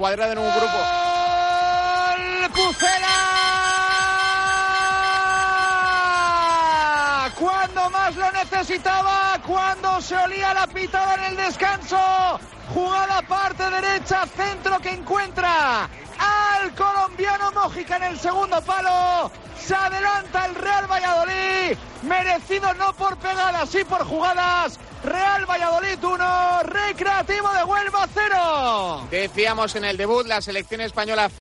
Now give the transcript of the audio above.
cuadrado en un grupo. ¡Pucela! Cuando más lo necesitaba, cuando se olía la pitada en el descanso. Jugada parte derecha, centro que encuentra al colombiano Mójica en el segundo palo. Se adelanta el Real Valladolid, merecido no por pegadas, sí por jugadas. Real Valladolid 1, Decíamos en el debut, la selección española